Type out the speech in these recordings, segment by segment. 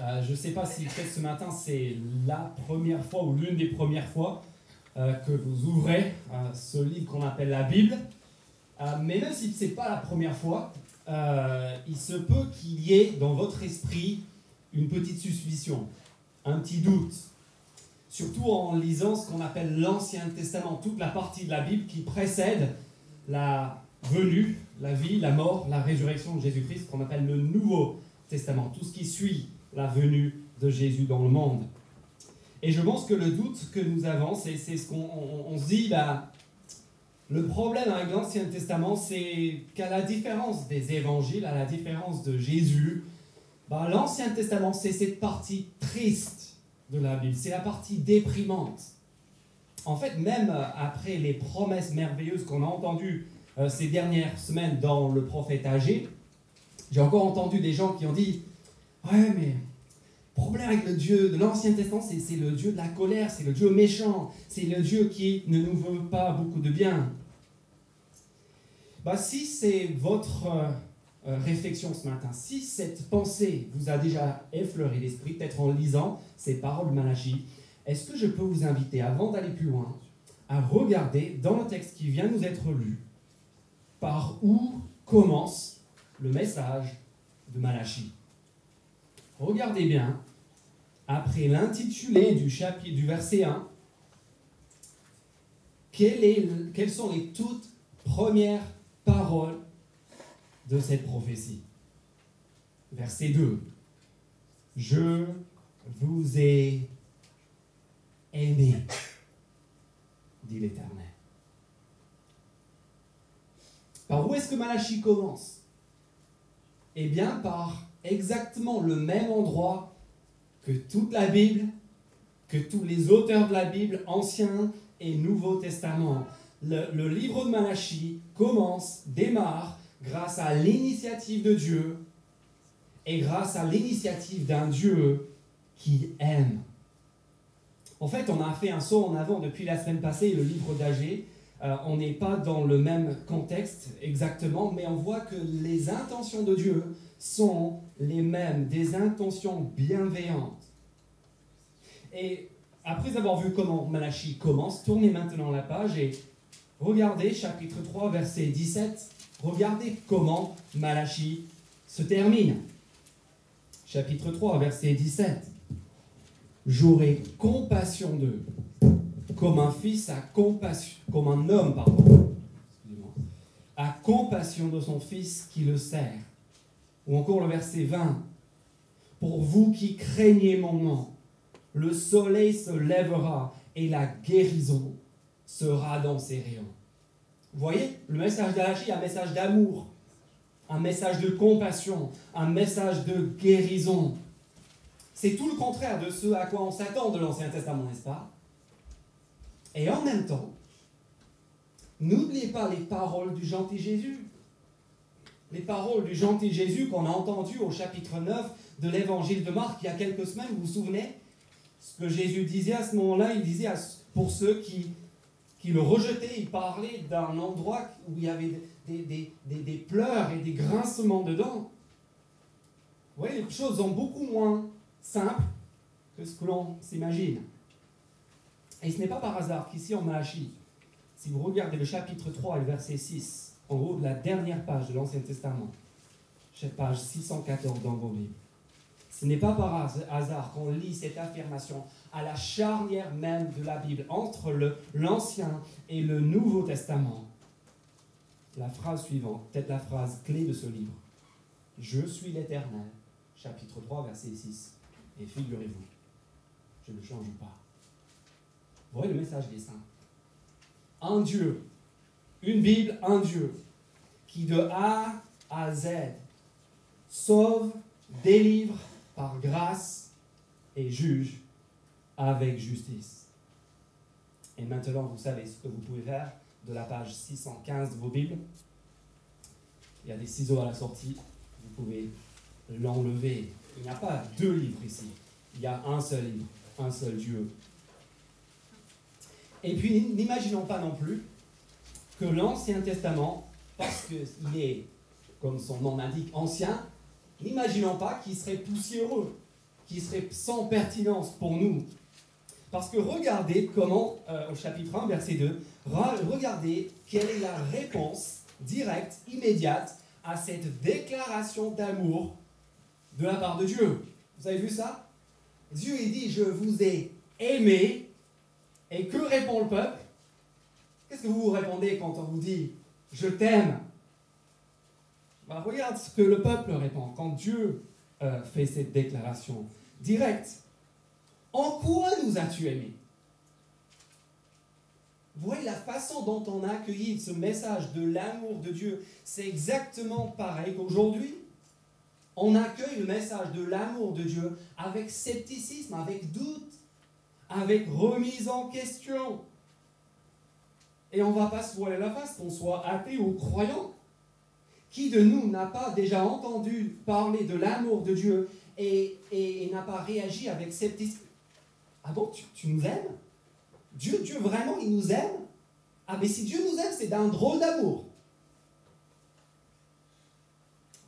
Euh, je ne sais pas si peut-être ce matin c'est la première fois ou l'une des premières fois euh, que vous ouvrez euh, ce livre qu'on appelle la Bible. mais même si ce n'est pas la première fois, il se peut qu'il y ait dans votre esprit une petite suspicion, un petit doute. Surtout en lisant ce qu'on appelle l'Ancien Testament, toute la partie de la Bible qui précède la venue, la vie, la mort, la résurrection de Jésus-Christ, qu'on appelle le Nouveau Testament, tout ce qui suit la venue de Jésus dans le monde. Et je pense que le doute que nous avons, c'est ce qu'on se dit, bah, le problème avec l'Ancien Testament, c'est qu'à la différence des évangiles, à la différence de Jésus, bah, l'Ancien Testament, c'est cette partie triste de la Bible, c'est la partie déprimante. En fait, même après les promesses merveilleuses qu'on a entendues euh, ces dernières semaines dans le prophète âgé, j'ai encore entendu des gens qui ont dit Ouais, mais problème avec le Dieu de l'Ancien Testament, c'est le Dieu de la colère, c'est le Dieu méchant, c'est le Dieu qui ne nous veut pas beaucoup de bien. Bah, si c'est votre euh, euh, réflexion ce matin, si cette pensée vous a déjà effleuré l'esprit, peut-être en lisant ces paroles de Malachie, est-ce que je peux vous inviter, avant d'aller plus loin, à regarder dans le texte qui vient nous être lu, par où commence le message de Malachie? Regardez bien, après l'intitulé du chapitre du verset 1, quelles sont les toutes premières paroles de cette prophétie? Verset 2. Je vous ai aimé, dit l'Éternel. Par où est-ce que Malachie commence? Eh bien, par exactement le même endroit que toute la Bible, que tous les auteurs de la Bible, Ancien et Nouveau Testament. Le, livre de Malachie commence, démarre, grâce à l'initiative de Dieu et grâce à l'initiative d'un Dieu qui aime. En fait, on a fait un saut en avant depuis la semaine passée, le livre d'Agé. Euh, on n'est pas dans le même contexte exactement, mais on voit que les intentions de Dieu sont les mêmes, des intentions bienveillantes. Et après avoir vu comment Malachie commence, tournez maintenant la page et regardez chapitre 3, verset 17. Regardez comment Malachie se termine. Chapitre 3, verset 17. J'aurai compassion d'eux comme un fils a compassion, comme un homme, pardon, a compassion de son fils qui le sert. Ou encore le verset 20. Pour vous qui craignez mon nom, le soleil se lèvera et la guérison sera dans ses rayons. Vous voyez, le message d'Alachi un message d'amour, un message de compassion, un message de guérison. C'est tout le contraire de ce à quoi on s'attend de l'Ancien Testament, n'est-ce pas? Et en même temps, n'oubliez pas les paroles du gentil Jésus. Les paroles du gentil Jésus qu'on a entendues au chapitre 9 de l'évangile de Marc il y a quelques semaines, vous vous souvenez? Ce que Jésus disait à ce moment-là, il disait pour ceux qui, le rejetaient, il parlait d'un endroit où il y avait des, pleurs et des grincements dedans. Vous voyez, les choses sont beaucoup moins simples que ce que l'on s'imagine. Et ce n'est pas par hasard qu'ici en Malachie, si vous regardez le chapitre 3 et le verset 6, en haut de la dernière page de l'Ancien Testament, page 614 dans vos Bibles, ce n'est pas par hasard qu'on lit cette affirmation à la charnière même de la Bible, entre l'Ancien et le Nouveau Testament. La phrase suivante, peut-être la phrase clé de ce livre. Je suis l'Éternel, chapitre 3, verset 6. Et figurez-vous, je ne change pas. Voyez le message des saints. Un Dieu, une Bible, un Dieu, qui de A à Z sauve, délivre par grâce et juge avec justice. Et maintenant, vous savez ce que vous pouvez faire de la page 615 de vos Bibles. Il y a des ciseaux à la sortie. Vous pouvez l'enlever. Il n'y a pas deux livres ici. Il y a un seul livre, un seul Dieu, et puis, n'imaginons pas non plus que l'Ancien Testament, parce qu'il est, comme son nom l'indique, ancien, n'imaginons pas qu'il serait poussiéreux, qui serait sans pertinence pour nous. Parce que regardez comment, euh, au chapitre 1, verset 2, regardez quelle est la réponse directe, immédiate à cette déclaration d'amour de la part de Dieu. Vous avez vu ça? Dieu dit, je vous ai aimé. Et que répond le peuple? Qu'est-ce que vous vous répondez quand on vous dit, je t'aime bah, Regarde ce que le peuple répond quand Dieu euh, fait cette déclaration directe. En quoi nous as-tu aimés? Vous voyez la façon dont on a accueilli ce message de l'amour de Dieu, c'est exactement pareil qu'aujourd'hui. On accueille le message de l'amour de Dieu avec scepticisme, avec doute, avec remise en question. Et on ne va pas se voiler la face, qu'on soit athée ou croyant. Qui de nous n'a pas déjà entendu parler de l'amour de Dieu et, n'a pas réagi avec scepticisme Ah bon, tu, tu nous aimes? Dieu, Dieu vraiment, il nous aime? Ah mais si Dieu nous aime, c'est d'un drôle d'amour.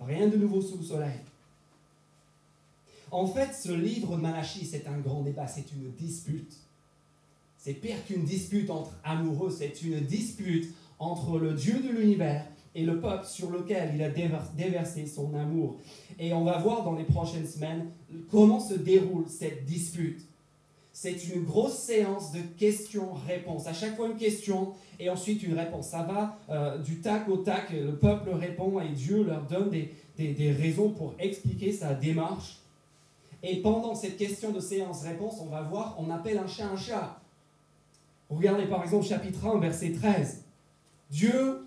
Rien de nouveau sous le soleil. En fait, ce livre de Malachie, c'est un grand débat, c'est une dispute. C'est pire qu'une dispute entre amoureux, c'est une dispute entre le Dieu de l'univers et le peuple sur lequel il a déversé son amour. Et on va voir dans les prochaines semaines comment se déroule cette dispute. C'est une grosse séance de questions-réponses. À chaque fois une question et ensuite une réponse. Ça va euh, du tac au tac. Le peuple répond et Dieu leur donne des, des raisons pour expliquer sa démarche. Et pendant cette question de séance-réponse, on va voir, on appelle un chat un chat. Regardez par exemple chapitre 1, verset 13. Dieu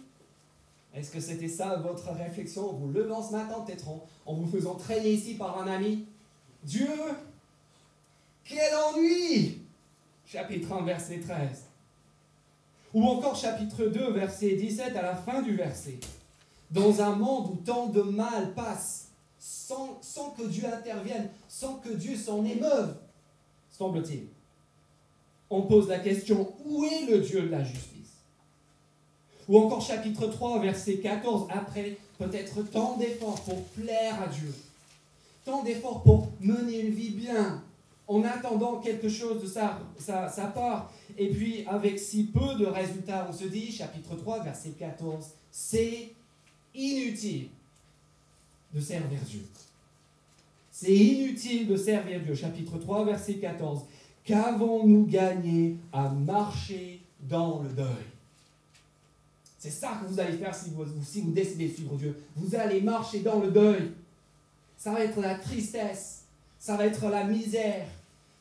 est-ce que c'était ça votre réflexion? En vous levant ce matin, peut-être en, vous faisant traîner ici par un ami Dieu, quel ennui Chapitre 1, verset 13. Ou encore chapitre 2, verset 17, à la fin du verset. Dans un monde où tant de mal passe, sans, que Dieu intervienne, sans que Dieu s'en émeuve, semble-t-il, on pose la question, où est le Dieu de la justice? Ou encore chapitre 3, verset 14, après peut-être tant d'efforts pour plaire à Dieu, tant d'efforts pour mener une vie bien, en attendant quelque chose de sa, sa, sa, part. Et puis, avec si peu de résultats, on se dit, chapitre 3, verset 14, c'est inutile de servir Dieu. C'est inutile de servir Dieu. Chapitre 3, verset 14. Qu'avons-nous gagné à marcher dans le deuil? C'est ça que vous allez faire si vous, si vous décidez de suivre Dieu. Vous allez marcher dans le deuil. Ça va être la tristesse. Ça va être la misère.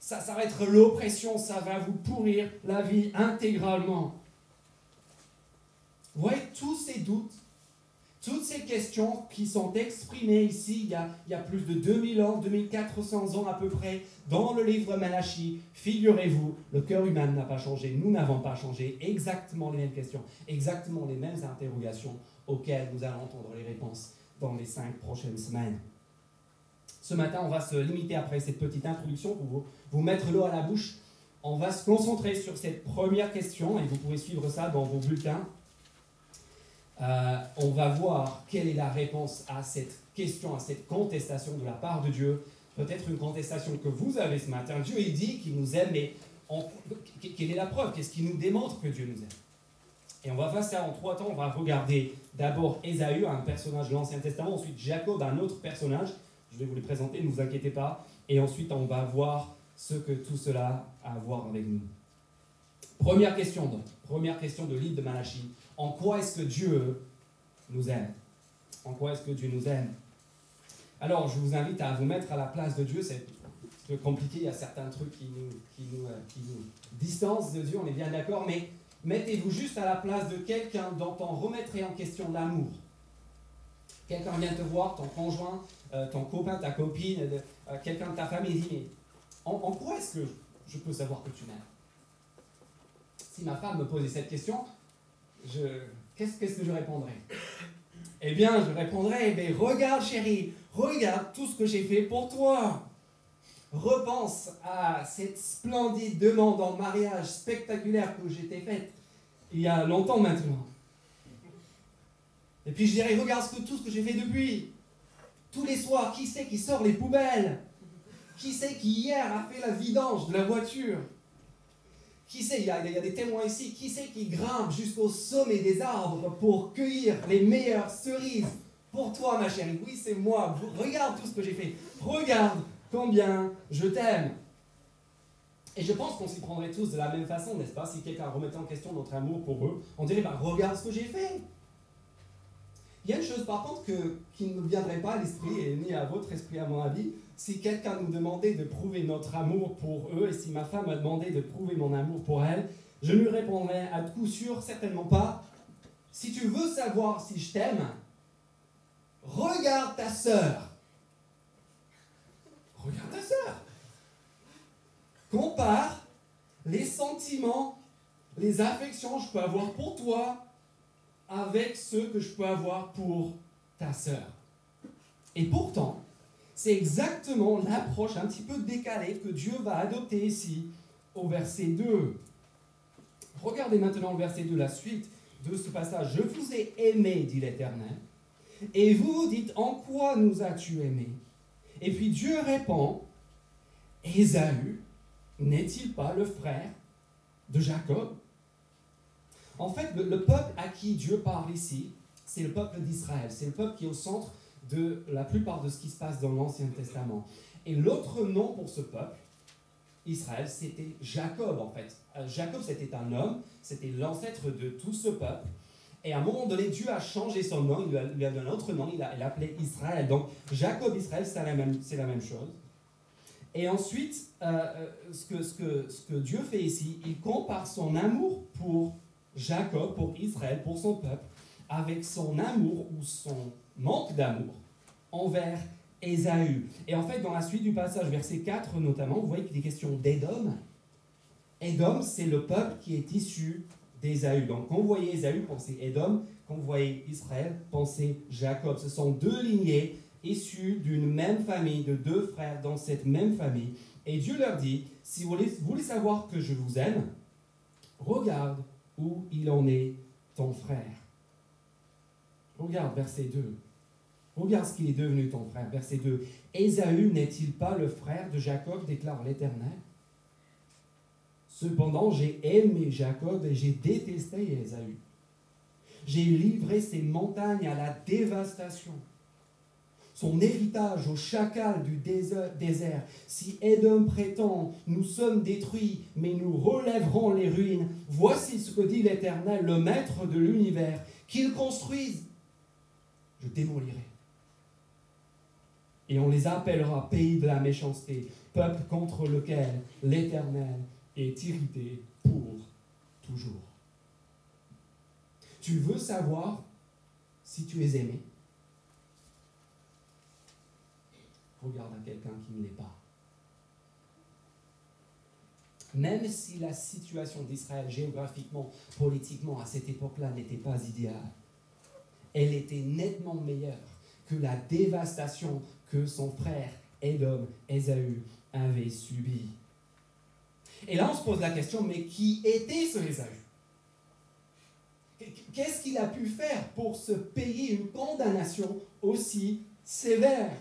Ça, ça va être l'oppression. Ça va vous pourrir la vie intégralement. Vous voyez, tous ces doutes, toutes ces questions qui sont exprimées ici il y a, plus de 2000 ans, 2400 ans à peu près, dans le livre Malachi, figurez-vous, le cœur humain n'a pas changé, nous n'avons pas changé, exactement les mêmes questions, exactement les mêmes interrogations auxquelles nous allons entendre les réponses dans les cinq prochaines semaines. Ce matin, on va se limiter après cette petite introduction pour vous, vous mettre l'eau à la bouche. On va se concentrer sur cette première question et vous pouvez suivre ça dans vos bulletins. Euh, on va voir quelle est la réponse à cette question, à cette contestation de la part de Dieu. Peut-être une contestation que vous avez ce matin. Dieu, il dit qu'il nous aime, mais quelle est la preuve? Qu'est-ce qui nous démontre que Dieu nous aime? Et on va faire ça en trois temps. On va regarder d'abord Ésaü, un personnage de l'Ancien Testament, ensuite Jacob, un autre personnage. Je vais vous les présenter, ne vous inquiétez pas. Et ensuite, on va voir ce que tout cela a à voir avec nous. Première question donc, première question de l'île de Malachie. En quoi est-ce que Dieu nous aime? En quoi est-ce que Dieu nous aime? Alors, je vous invite à vous mettre à la place de Dieu. C'est compliqué, il y a certains trucs euh, qui nous distancent de Dieu, on est bien d'accord, mais mettez-vous juste à la place de quelqu'un dont on remettrait en question l'amour. Quelqu'un vient te voir, ton conjoint, euh, ton copain, ta copine, euh, quelqu'un de ta famille, dit en quoi est-ce que je peux savoir que tu m'aimes? Si ma femme me posait cette question, qu'est-ce, que je répondrais? Eh bien, je répondrais, mais regarde chérie, regarde tout ce que j'ai fait pour toi. Repense à cette splendide demande en mariage spectaculaire que j'ai faite il y a longtemps maintenant. Et puis je dirais, regarde tout ce que j'ai fait depuis. Tous les soirs, qui c'est qui sort les poubelles? Qui c'est qui hier a fait la vidange de la voiture? Qui c'est il, y a des témoins ici. Qui c'est qui grimpe jusqu'au sommet des arbres pour cueillir les meilleures cerises pour toi, ma chérie? Oui, c'est moi. Regarde tout ce que j'ai fait. Regarde combien je t'aime. Et je pense qu'on s'y prendrait tous de la même façon, n'est-ce pas? Si quelqu'un remettait en question notre amour pour eux, on dirait bah, Regarde ce que j'ai fait. Il y a une chose par contre que, qui ne viendrait pas à l'esprit, et ni à votre esprit à mon avis, si quelqu'un nous demandait de prouver notre amour pour eux, et si ma femme me demandait de prouver mon amour pour elle, je lui répondrais à coup sûr certainement pas, si tu veux savoir si je t'aime, regarde ta sœur. Regarde ta sœur. Compare les sentiments, les affections que je peux avoir pour toi avec ceux que je peux avoir pour ta sœur. Et pourtant, c'est exactement l'approche un petit peu décalée que Dieu va adopter ici au verset 2. Regardez maintenant le verset 2, la suite de ce passage. Je vous ai aimé, dit l'Éternel, et vous vous dites, en quoi nous as-tu aimé? Et puis Dieu répond, Ésaü n'est-il pas le frère de Jacob? En fait, le, peuple à qui Dieu parle ici, c'est le peuple d'Israël. C'est le peuple qui est au centre de la plupart de ce qui se passe dans l'Ancien Testament. Et l'autre nom pour ce peuple, Israël, c'était Jacob en fait. Euh, Jacob, c'était un homme, c'était l'ancêtre de tout ce peuple. Et à un moment donné, Dieu a changé son nom, il lui a, donné un autre nom, il l'a appelé Israël. Donc Jacob, Israël, c'est la, même, la même chose. Et ensuite, euh, euh, ce, que, ce, que, ce que Dieu fait ici, il compare son amour pour Jacob, pour Israël, pour son peuple, avec son amour ou son manque d'amour envers Ésaü. Et en fait, dans la suite du passage, verset 4 notamment, vous voyez qu'il est question d'Édom. Édom, c'est le peuple qui est issu d'Ésaü. Donc quand vous voyez Ésaü, pensez Édom. Quand vous voyez Israël, pensez Jacob. Ce sont deux lignées issus d'une même famille, de deux frères dans cette même famille. Et Dieu leur dit, si vous voulez, savoir que je vous aime, regarde où il en est ton frère. Regarde verset 2. Regarde ce qu'il est devenu ton frère. Verset 2. Ésaü n'est-il pas le frère de Jacob déclare l'Éternel? Cependant, j'ai aimé Jacob et j'ai détesté Ésaü. J'ai livré ses montagnes à la dévastation son héritage au chacal du désert. Si Edom prétend, nous sommes détruits, mais nous relèverons les ruines, voici ce que dit l'Éternel, le Maître de l'univers, qu'il construise, je démolirai. Et on les appellera pays de la méchanceté, peuple contre lequel l'Éternel est irrité pour toujours. Tu veux savoir si tu es aimé? Regarde à quelqu'un qui ne l'est pas. Même si la situation d'Israël géographiquement, politiquement, à cette époque-là n'était pas idéale, elle était nettement meilleure que la dévastation que son frère Edom, Ésaü, avait subie. Et là, on se pose la question, mais qui était ce Ésaü? Qu'est-ce qu'il a pu faire pour se payer une condamnation aussi sévère?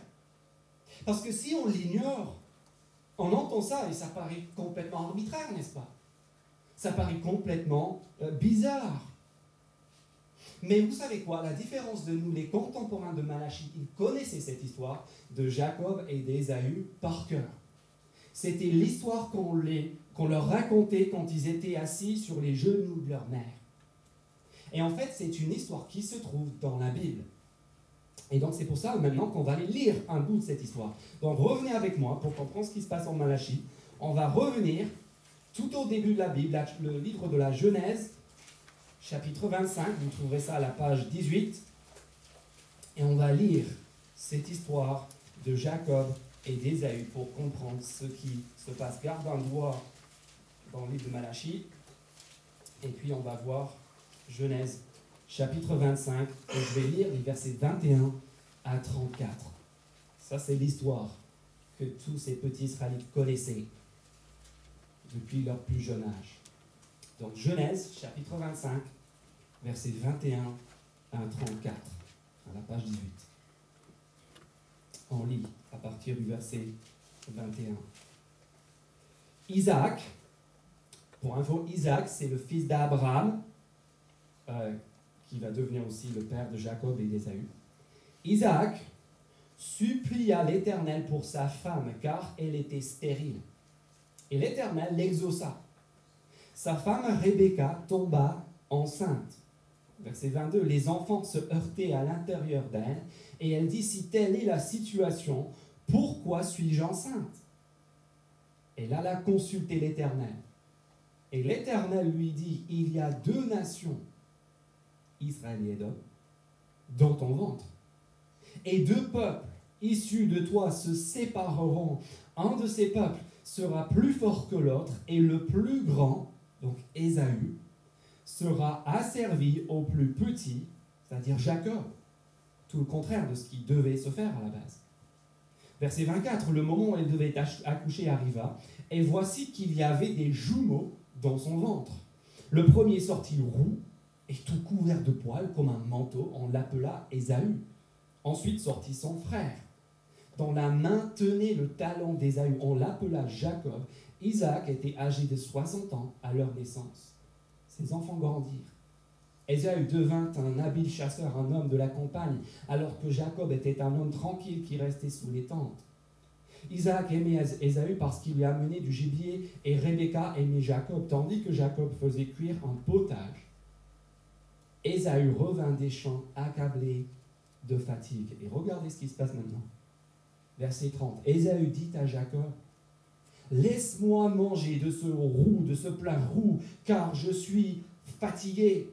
Parce que si on l'ignore, on entend ça et ça paraît complètement arbitraire, n'est-ce pas? Ça paraît complètement euh, bizarre. Mais vous savez quoi La différence de nous, les contemporains de Malachie, ils connaissaient cette histoire de Jacob et d'Ésaü par cœur. C'était l'histoire qu'on leur racontait quand ils étaient assis sur les genoux de leur mère. Et en fait, c'est une histoire qui se trouve dans la Bible. Et donc c'est pour ça maintenant qu'on va aller lire un bout de cette histoire. Donc revenez avec moi pour comprendre ce qui se passe en Malachie. On va revenir tout au début de la Bible, le livre de la Genèse, chapitre 25, vous trouverez ça à la page 18. Et on va lire cette histoire de Jacob et d'Ésaü pour comprendre ce qui se passe. Garde un doigt dans le livre de Malachie. Et puis on va voir Genèse chapitre 25, et je vais lire les versets 21 à 34. Ça, c'est l'histoire que tous ces petits Israélites connaissaient depuis leur plus jeune âge. Donc Genèse, chapitre 25, versets 21 à 34, à la page 18. On lit à partir du verset 21. Isaac, pour info, Isaac, c'est le fils d'Abraham, euh, qui va devenir aussi le père de Jacob et d'Ésaü. Isaac supplia l'Éternel pour sa femme, car elle était stérile. Et l'Éternel l'exauça. Sa femme Rebecca tomba enceinte. Verset 22, les enfants se heurtaient à l'intérieur d'elle, et elle dit, si telle est la situation, pourquoi suis-je enceinte? Elle alla consulter l'Éternel. Et l'Éternel lui dit, il y a deux nations, Israël et Édom, dans ton ventre. Et deux peuples issus de toi se sépareront. Un de ces peuples sera plus fort que l'autre, et le plus grand, donc Ésaü, sera asservi au plus petit, c'est-à-dire Jacob. Tout le contraire de ce qui devait se faire à la base. Verset 24, le moment où elle devait accoucher arriva, et voici qu'il y avait des jumeaux dans son ventre. Le premier sortit roux et tout couvert de poils comme un manteau, on l'appela Ésaü. Ensuite sortit son frère. Dans la main tenait le talon d'Ésaü, on l'appela Jacob. Isaac était âgé de 60 ans à leur naissance. Ses enfants grandirent. Ésaü devint un habile chasseur, un homme de la campagne, alors que Jacob était un homme tranquille qui restait sous les tentes. Isaac aimait Ésaü parce qu'il lui amenait du gibier et Rebecca aimait Jacob, tandis que Jacob faisait cuire un potage. Ésaü revint des champs accablé de fatigue. Et regardez ce qui se passe maintenant. Verset 30. Ésaü dit à Jacob, Laisse-moi manger de ce roux, de ce plat roux, car je suis fatigué.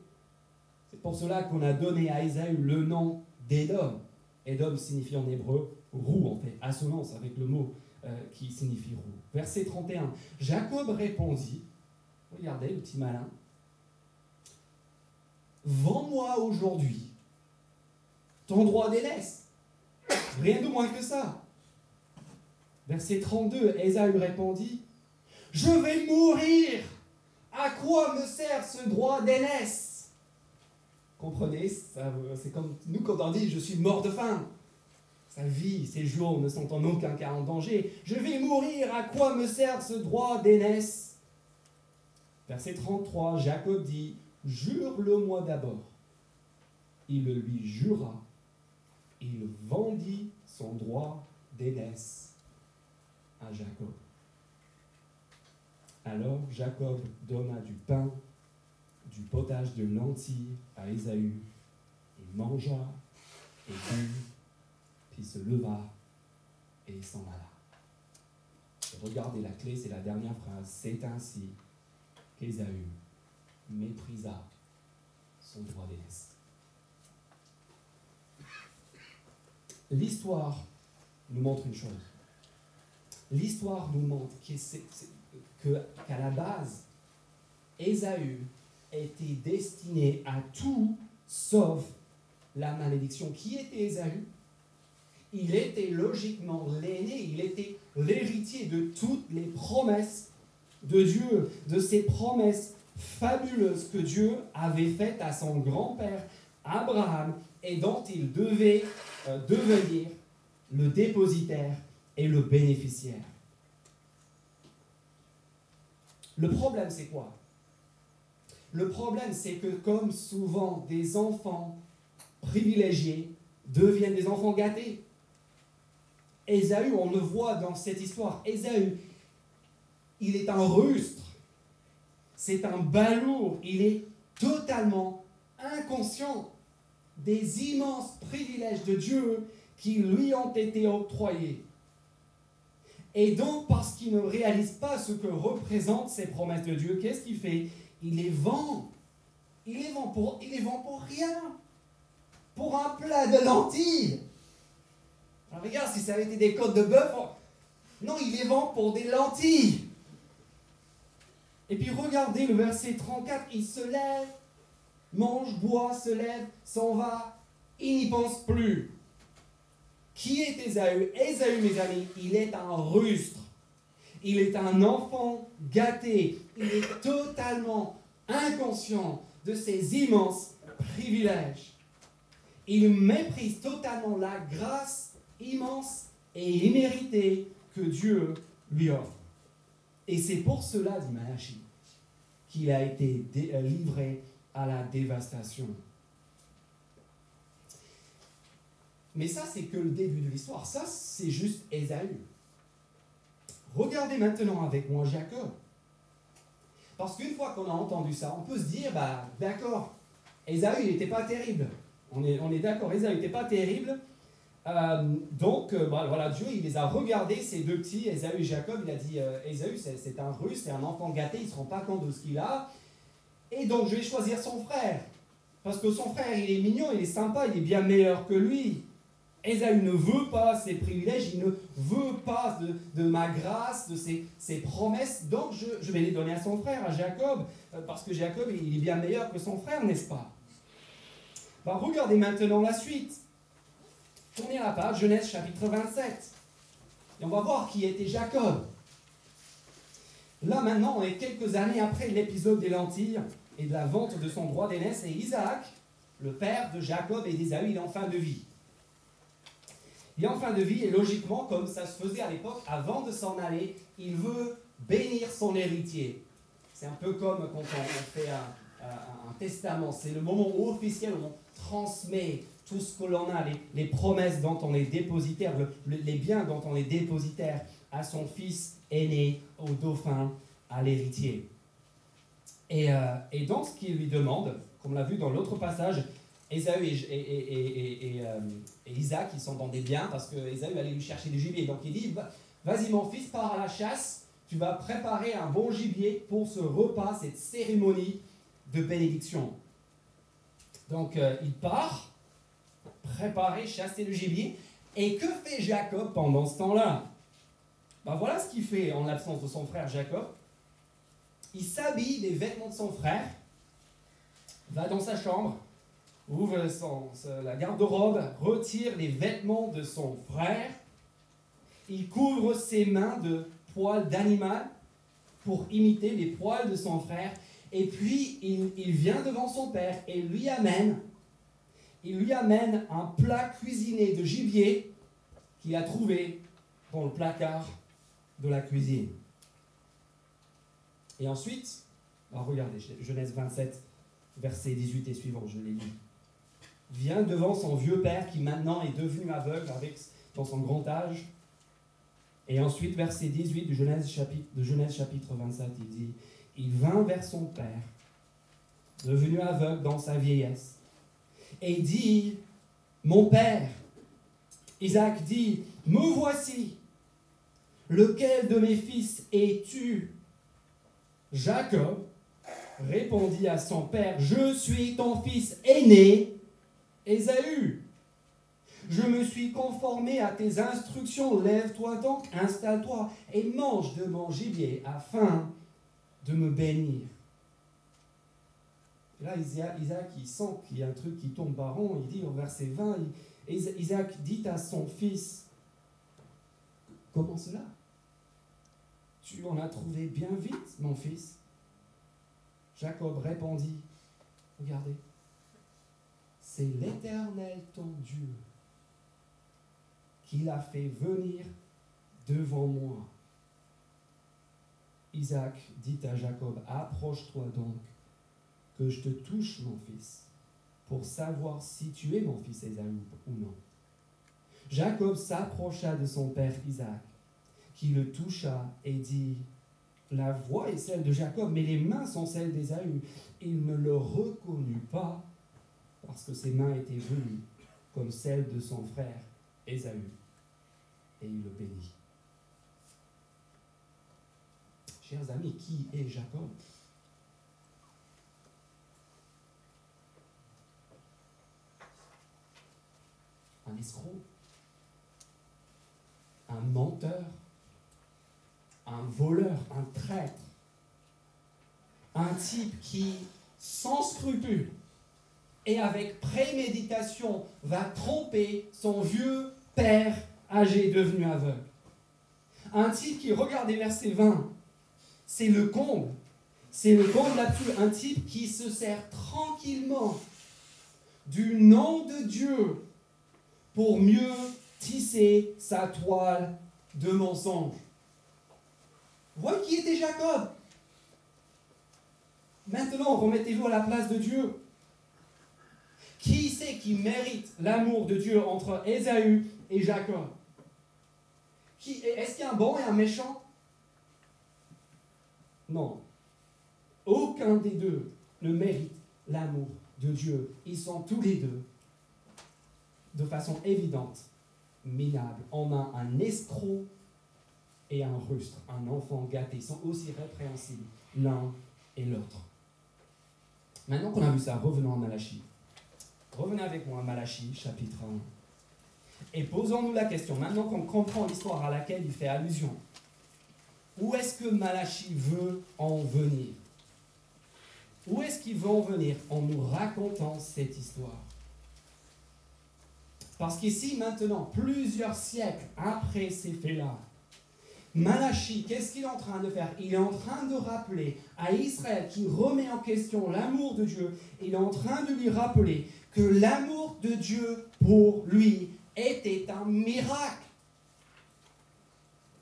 C'est pour cela qu'on a donné à Ésaü le nom d'Édom. Édom signifie en hébreu roux, en fait, assonance avec le mot euh, qui signifie roux. Verset 31. Jacob répondit, regardez le petit malin, Vends-moi aujourd'hui ton droit d'aînesse. Rien de moins que ça. Verset 32, Ésaü répondit, Je vais mourir. À quoi me sert ce droit d'aînesse? Comprenez, c'est comme nous quand on dit, je suis mort de faim. Sa vie, ses jours ne sont en aucun cas en danger. Je vais mourir, à quoi me sert ce droit d'aînesse? Verset 33, Jacob dit, Jure-le-moi d'abord. Il lui jura. Il vendit son droit d'aînesse à Jacob. Alors Jacob donna du pain, du potage de lentilles à Ésaü. Il mangea et but, puis se leva et s'en alla. regardez la clé, c'est la dernière phrase. C'est ainsi qu'Ésaü méprisa son droit d'aînesse. L'histoire nous montre une chose. L'histoire nous montre qu'à la base, Ésaü était destiné à tout sauf la malédiction. Qui était Ésaü? Il était logiquement l'aîné, il était l'héritier de toutes les promesses de Dieu, de ses promesses fabuleuse que Dieu avait faite à son grand-père Abraham et dont il devait euh, devenir le dépositaire et le bénéficiaire. Le problème, c'est quoi? Le problème, c'est que comme souvent des enfants privilégiés deviennent des enfants gâtés. Ésaü, on le voit dans cette histoire, Ésaü, il est un rustre c'est un balourd. Il est totalement inconscient des immenses privilèges de Dieu qui lui ont été octroyés. Et donc, parce qu'il ne réalise pas ce que représentent ces promesses de Dieu, qu'est-ce qu'il fait? Il les vend. Il les vend pour, rien. Pour un plat de lentilles. Alors, regarde, si ça avait été des côtes de bœuf, non, il les vend pour des lentilles. Et puis regardez le verset 34, il se lève, mange, boit, se lève, s'en va, il n'y pense plus. Qui est Ésaü Ésaü, mes amis, il est un rustre. Il est un enfant gâté. Il est totalement inconscient de ses immenses privilèges. Il méprise totalement la grâce immense et imméritée que Dieu lui offre. Et c'est pour cela, dit Malachi, qu'il a été euh, livré à la dévastation. Mais ça, c'est que le début de l'histoire. Ça, c'est juste Ésaü. Regardez maintenant avec moi Jacob. Parce qu'une fois qu'on a entendu ça, on peut se dire, bah d'accord, Ésaü, il n'était pas terrible. On est, on est d'accord, Ésaü n'était pas terrible. Euh, donc, euh, bah, voilà, Dieu, il les a regardés, ces deux petits, Ésaü et Jacob. Il a dit euh, Ésaü, c'est un russe, c'est un enfant gâté, il ne se rend pas compte de ce qu'il a. Et donc, je vais choisir son frère. Parce que son frère, il est mignon, il est sympa, il est bien meilleur que lui. Ésaü ne veut pas ses privilèges, il ne veut pas de, ma grâce, de ses, promesses. Donc, je, vais les donner à son frère, à Jacob. Parce que Jacob, il est bien meilleur que son frère, n'est-ce pas? Bah, Regardez maintenant la suite. Tournez la page, Genèse chapitre 27. Et on va voir qui était Jacob. Là maintenant, on est quelques années après l'épisode des lentilles et de la vente de son droit d'aînesse. Et Isaac, le père de Jacob et d'Ésaü, est en fin de vie. Est en fin de vie et logiquement, comme ça se faisait à l'époque, avant de s'en aller, il veut bénir son héritier. C'est un peu comme quand on fait un, un testament. C'est le moment officiel où on transmet tout ce que l'on a, les, promesses dont on est dépositaire, les biens dont on est dépositaire à son fils aîné, au dauphin, à l'héritier. Et, euh, et, donc, ce qu'il lui demande, comme on l'a vu dans l'autre passage, Ésaü et, Isaac, ils sont dans des biens parce que Ésaü allait lui chercher du gibier. Donc il dit Vas-y, mon fils, pars à la chasse, tu vas préparer un bon gibier pour ce repas, cette cérémonie de bénédiction. Donc euh, il part, préparer, chasser le gibier. Et que fait Jacob pendant ce temps-là? Ben Voilà ce qu'il fait en l'absence de son frère Jacob. Il s'habille des vêtements de son frère, va dans sa chambre, ouvre son, la garde-robe, retire les vêtements de son frère, il couvre ses mains de poils d'animal pour imiter les poils de son frère, et puis il, vient devant son père et lui amène il lui amène un plat cuisiné de gibier qu'il a trouvé dans le placard de la cuisine. Et ensuite, regardez, Genèse 27, verset 18 et suivant, je l'ai lu. Vient devant son vieux père qui maintenant est devenu aveugle avec, dans son grand âge. Et ensuite, verset 18 de Genèse chapitre, de Genèse chapitre 27, il dit Il vint vers son père, devenu aveugle dans sa vieillesse et dit, mon père, Isaac dit, me voici, lequel de mes fils es-tu? Jacob répondit à son père, je suis ton fils aîné, Ésaü. Je me suis conformé à tes instructions, lève-toi donc, installe-toi et mange de mon gibier afin de me bénir. Là, Isaac, il sent qu'il y a un truc qui tombe par. Il dit au verset 20, Isaac dit à son fils, comment cela? Tu en as trouvé bien vite, mon fils? Jacob répondit, regardez, c'est l'Éternel ton Dieu qui l'a fait venir devant moi. Isaac dit à Jacob, approche-toi donc que je te touche, mon fils, pour savoir si tu es mon fils Ésaü ou non. Jacob s'approcha de son père Isaac, qui le toucha et dit, La voix est celle de Jacob, mais les mains sont celles d'Ésaü. Il ne le reconnut pas, parce que ses mains étaient venues comme celles de son frère Ésaü. Et il le bénit. Chers amis, qui est Jacob? Un escroc, un menteur, un voleur, un traître, un type qui, sans scrupule et avec préméditation, va tromper son vieux père âgé devenu aveugle. Un type qui, regardez verset 20, c'est le comble. C'est le comble là-dessus. Un type qui se sert tranquillement du nom de Dieu pour mieux tisser sa toile de mensonges. Voyez qui était Jacob. Maintenant, remettez-vous à la place de Dieu. Qui c'est qui mérite l'amour de Dieu entre Ésaü et Jacob? Est-ce qu'il y a un bon et un méchant? Non. Aucun des deux ne mérite l'amour de Dieu. Ils sont tous les deux, de façon évidente, minables. On a un escroc et un rustre, un enfant gâté. Sont aussi répréhensibles l'un et l'autre. Maintenant qu'on a vu ça, revenons à Malachie. Revenez avec moi à Malachie, chapitre 1. Et posons-nous la question, maintenant qu'on comprend l'histoire à laquelle il fait allusion, où est-ce que Malachie veut en venir? Où est-ce qu'il veut en venir en nous racontant cette histoire? Parce qu'ici, maintenant, plusieurs siècles après ces faits-là, Malachi, qu'est-ce qu'il est en train de faire? Il est en train de rappeler à Israël qui remet en question l'amour de Dieu, il est en train de lui rappeler que l'amour de Dieu pour lui était un miracle.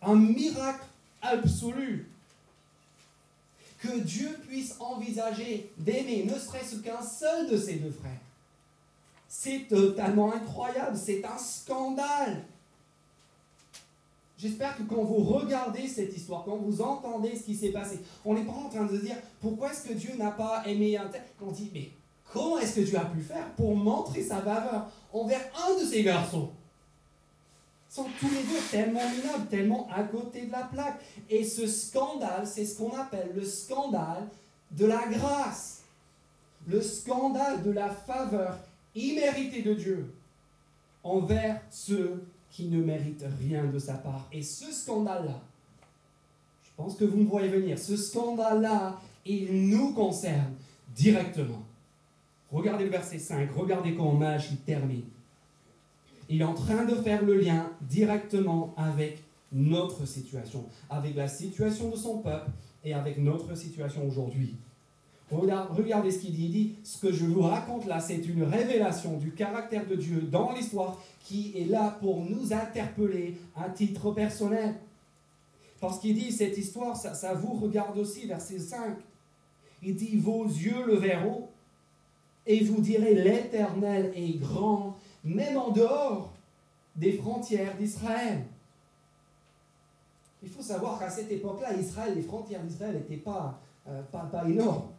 Un miracle absolu. Que Dieu puisse envisager d'aimer ne serait-ce qu'un seul de ses deux frères. C'est totalement incroyable, c'est un scandale. J'espère que quand vous regardez cette histoire, quand vous entendez ce qui s'est passé, on n'est pas en train de se dire pourquoi est-ce que Dieu n'a pas aimé un tel? On dit mais comment est-ce que Dieu a pu faire pour montrer sa faveur envers un de ses garçons? Ils sont tous les deux tellement minables, tellement à côté de la plaque. Et ce scandale, c'est ce qu'on appelle le scandale de la grâce, le scandale de la faveur imméritée de Dieu envers ceux qui ne mérite rien de sa part. Et ce scandale-là, je pense que vous me voyez venir, ce scandale-là, il nous concerne directement. Regardez le verset 5, regardez comment il termine. Il est en train de faire le lien directement avec notre situation, avec la situation de son peuple et avec notre situation aujourd'hui. Regardez ce qu'il dit. Il dit, ce que je vous raconte là, c'est une révélation du caractère de Dieu dans l'histoire qui est là pour nous interpeller à titre personnel. Parce qu'il dit, cette histoire, ça, ça vous regarde aussi, verset 5. Il dit, vos yeux le verront et vous direz, l'Éternel est grand, même en dehors des frontières d'Israël. Il faut savoir qu'à cette époque-là, Israël, les frontières d'Israël n'étaient pas, euh, pas, énormes.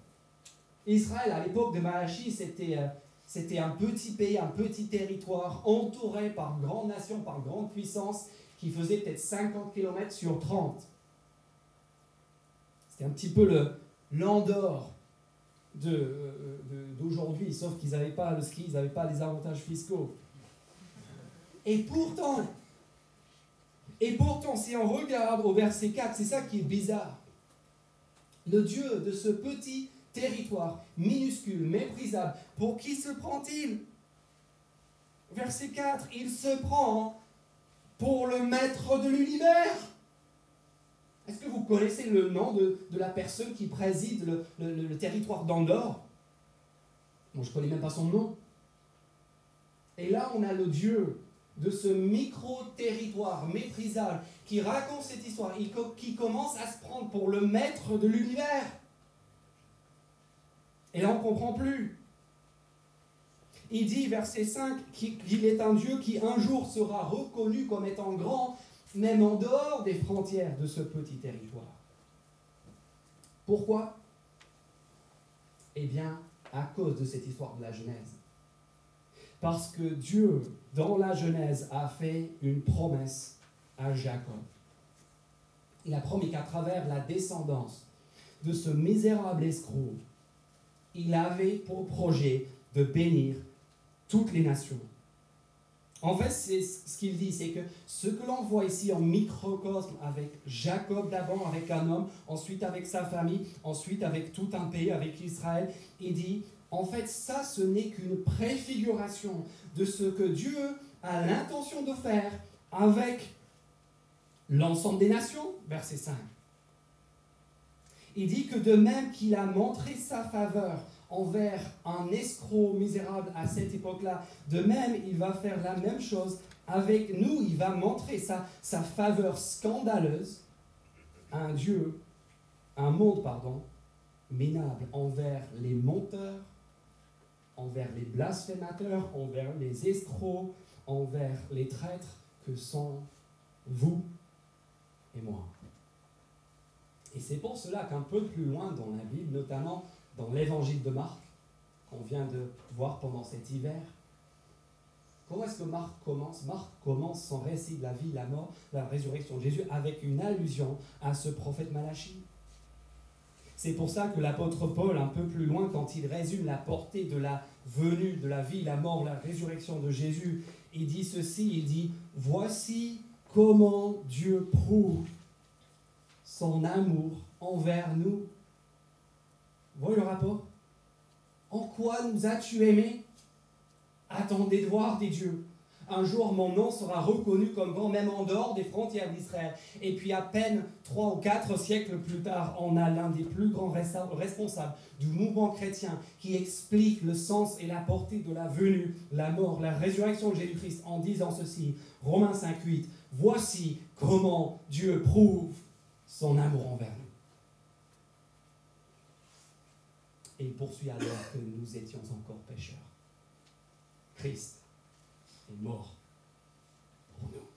Israël, à l'époque de Malachi, c'était, euh, c'était un petit pays, un petit territoire entouré par grandes nations, par grandes puissances, qui faisait peut-être 50 km sur 30. C'était un petit peu le, l'Andorre de, d'aujourd'hui, sauf qu'ils n'avaient pas le ski, ils n'avaient pas les avantages fiscaux. Et pourtant, et pourtant, si on regarde au verset 4, c'est ça qui est bizarre. Le Dieu de ce petit territoire minuscule, méprisable. Pour qui se prend-il? Verset 4, il se prend pour le maître de l'univers. Est-ce que vous connaissez le nom de, la personne qui préside le, territoire d'Andorre? Je ne connais même pas son nom. Et là, on a le Dieu de ce micro-territoire méprisable qui raconte cette histoire, qui commence à se prendre pour le maître de l'univers. Et là, on ne comprend plus. Il dit, verset 5, qu'il est un Dieu qui un jour sera reconnu comme étant grand, même en dehors des frontières de ce petit territoire. Pourquoi? Eh bien, à cause de cette histoire de la Genèse. Parce que Dieu, dans la Genèse, a fait une promesse à Jacob. Il a promis qu'à travers la descendance de ce misérable escroc, il avait pour projet de bénir toutes les nations. En fait, c'est ce qu'il dit, c'est que ce que l'on voit ici en microcosme avec Jacob d'abord, avec un homme, ensuite avec sa famille, ensuite avec tout un pays, avec Israël, il dit, en fait, ça, ce n'est qu'une préfiguration de ce que Dieu a l'intention de faire avec l'ensemble des nations, verset 5 il dit que de même qu'il a montré sa faveur envers un escroc misérable à cette époque-là, de même il va faire la même chose avec nous, il va montrer sa, faveur scandaleuse. À un Dieu, un monde, pardon, minable envers les menteurs, envers les blasphémateurs, envers les escrocs, envers les traîtres que sont vous et moi. Et c'est pour cela qu'un peu plus loin dans la Bible, notamment dans l'évangile de Marc, qu'on vient de voir pendant cet hiver, comment est-ce que Marc commence? Marc commence son récit de la vie, la mort, la résurrection de Jésus avec une allusion à ce prophète Malachie. C'est pour ça que l'apôtre Paul, un peu plus loin, quand il résume la portée de la venue, de la vie, la mort, la résurrection de Jésus, il dit ceci, il dit, voici comment Dieu prouve son amour envers nous. Voyez le rapport En quoi nous as-tu aimés Attendez de voir des dieux. Un jour, mon nom sera reconnu comme grand, même en dehors des frontières d'Israël. Et puis, à peine trois ou quatre siècles plus tard, on a l'un des plus grands responsables du mouvement chrétien qui explique le sens et la portée de la venue, la mort, la résurrection de Jésus-Christ en disant ceci. Romains 5.8. Voici comment Dieu prouve son amour envers nous. Et il poursuit alors que nous étions encore pécheurs. Christ est mort pour nous.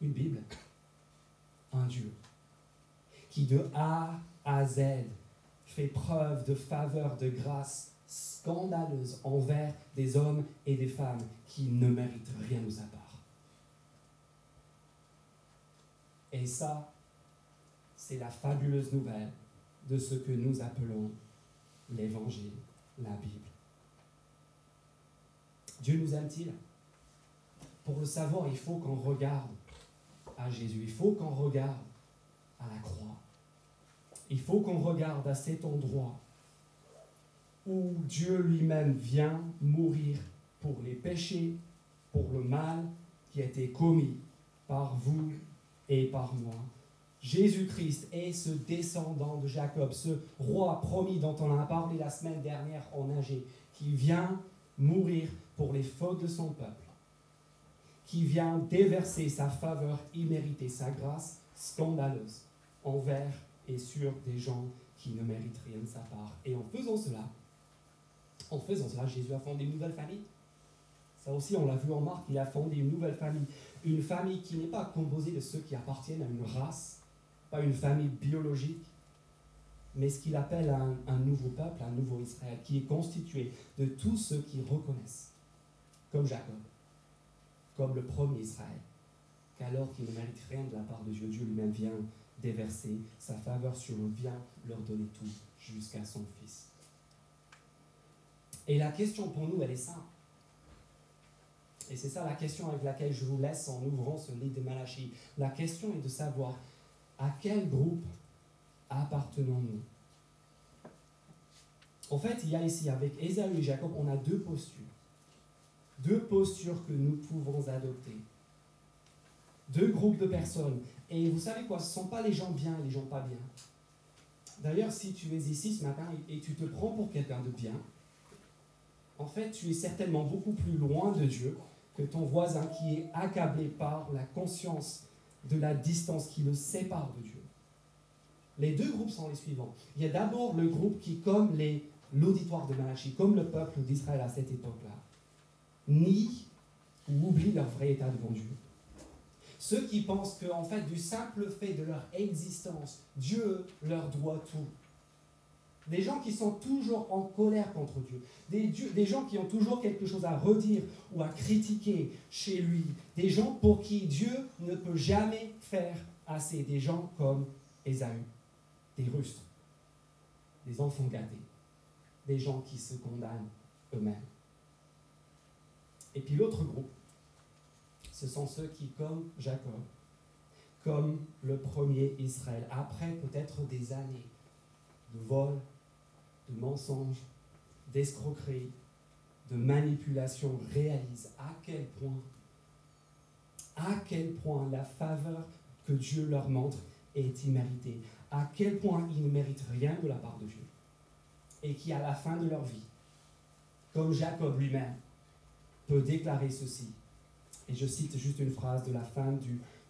Une Bible, un Dieu qui de A à Z fait preuve de faveur, de grâce scandaleuse envers des hommes et des femmes qui ne méritent rien nous part. Et ça, c'est la fabuleuse nouvelle de ce que nous appelons l'Évangile, la Bible. Dieu nous aime-t-il? Pour le savoir, il faut qu'on regarde à Jésus, il faut qu'on regarde à la croix. Il faut qu'on regarde à cet endroit où Dieu lui-même vient mourir pour les péchés, pour le mal qui a été commis par vous et par moi. Jésus-Christ est ce descendant de Jacob, ce roi promis dont on a parlé la semaine dernière en Agé, qui vient mourir pour les fautes de son peuple, qui vient déverser sa faveur imméritée, sa grâce scandaleuse envers et sur des gens qui ne méritent rien de sa part. Et en faisant cela, en faisant cela, Jésus a fondé une nouvelle famille. Ça aussi, on l'a vu en Marc, il a fondé une nouvelle famille une famille qui n'est pas composée de ceux qui appartiennent à une race, pas une famille biologique, mais ce qu'il appelle un, nouveau peuple, un nouveau Israël, qui est constitué de tous ceux qui reconnaissent, comme Jacob, comme le premier Israël, qu'alors qu'il ne mérite rien de la part de Dieu, Dieu lui-même vient déverser sa faveur sur eux, vient leur donner tout jusqu'à son Fils. Et la question pour nous, elle est simple. Et c'est ça la question avec laquelle je vous laisse en ouvrant ce livre de Malachie. La question est de savoir à quel groupe appartenons-nous? En fait, il y a ici, avec Esaü et Jacob, on a deux postures. Deux postures que nous pouvons adopter. Deux groupes de personnes. Et vous savez quoi, ce ne sont pas les gens bien et les gens pas bien. D'ailleurs, si tu es ici ce matin et tu te prends pour quelqu'un de bien, en fait, tu es certainement beaucoup plus loin de Dieu que ton voisin qui est accablé par la conscience de la distance qui le sépare de Dieu. Les deux groupes sont les suivants. Il y a d'abord le groupe qui, comme l'auditoire de Malachie, comme le peuple d'Israël à cette époque-là, nie ou oublie leur vrai état devant Dieu. Ceux qui pensent qu'en fait, du simple fait de leur existence, Dieu leur doit tout. Des gens qui sont toujours en colère contre Dieu. Des, gens qui ont toujours quelque chose à redire ou à critiquer chez lui. Des gens pour qui Dieu ne peut jamais faire assez. Des gens comme Ésaü, des rustres, des enfants gâtés, des gens qui se condamnent eux-mêmes. Et puis l'autre groupe, ce sont ceux qui, comme Jacob, comme le premier Israël, après peut-être des années de vol, de mensonges, d'escroquerie, de manipulation réalisent à quel point, à quel point la faveur que Dieu leur montre est imméritée, à quel point ils ne méritent rien de la part de Dieu, et qui à la fin de leur vie, comme Jacob lui-même, peut déclarer ceci. Et je cite juste une phrase de la fin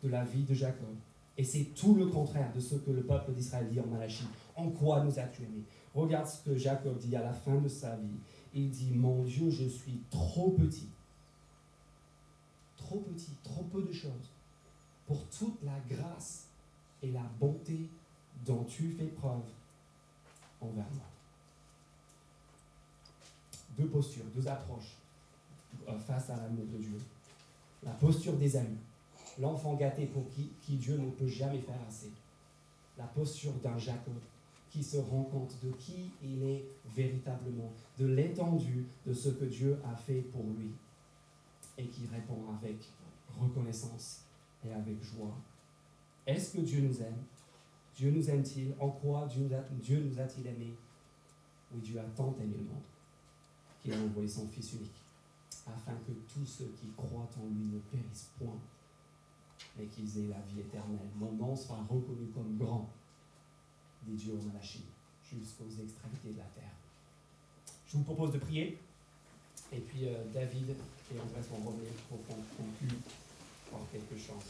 de la vie de Jacob. Et c'est tout le contraire de ce que le peuple d'Israël dit en Malachie. En quoi nous as-tu aimés? Regarde ce que Jacob dit à la fin de sa vie. Il dit, mon Dieu, je suis trop petit. Trop petit, trop peu de choses. Pour toute la grâce et la bonté dont tu fais preuve envers moi. Deux postures, deux approches euh, face à l'amour de Dieu. La posture des amis, l'enfant gâté pour qui, Dieu ne peut jamais faire assez. La posture d'un Jacob qui se rend compte de qui il est véritablement, de l'étendue de ce que Dieu a fait pour lui et qui répond avec reconnaissance et avec joie. Est-ce que Dieu nous aime? Dieu nous aime-t-il? En quoi Dieu nous a-t-il aimé Oui, Dieu a tant aimé le monde qu'il a envoyé son Fils unique, afin que tous ceux qui croient en lui ne périssent point, mais qu'ils aient la vie éternelle. Mon nom sera reconnu comme grand, dit Dieu au Malachie, jusqu'aux extrémités de la terre. Je vous propose de prier, et puis euh, David et André vont revenir pour qu'on conclue par quelque chose.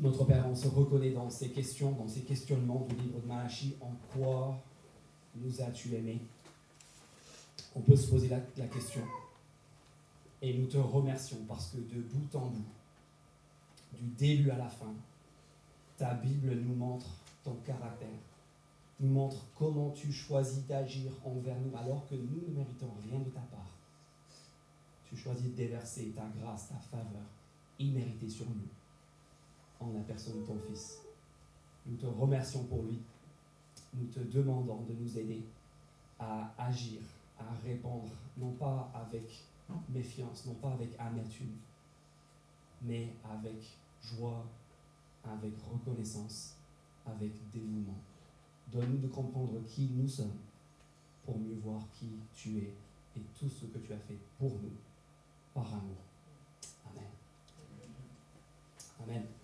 Notre Père, on se reconnaît dans ces questions, dans ces questionnements du livre de Malachi. En quoi nous as-tu aimés On peut se poser la, question. Et nous te remercions parce que de bout en bout, du début à la fin, ta Bible nous montre ton caractère, nous montre comment tu choisis d'agir envers nous alors que nous ne méritons rien de ta part. Tu choisis de déverser ta grâce, ta faveur imméritée sur nous en la personne de ton Fils. Nous te remercions pour lui nous te demandons de nous aider à agir, à répondre, non pas avec méfiance, non pas avec amertume, mais avec joie, avec reconnaissance, avec dévouement. Donne-nous de comprendre qui nous sommes pour mieux voir qui tu es et tout ce que tu as fait pour nous par amour. Amen. Amen.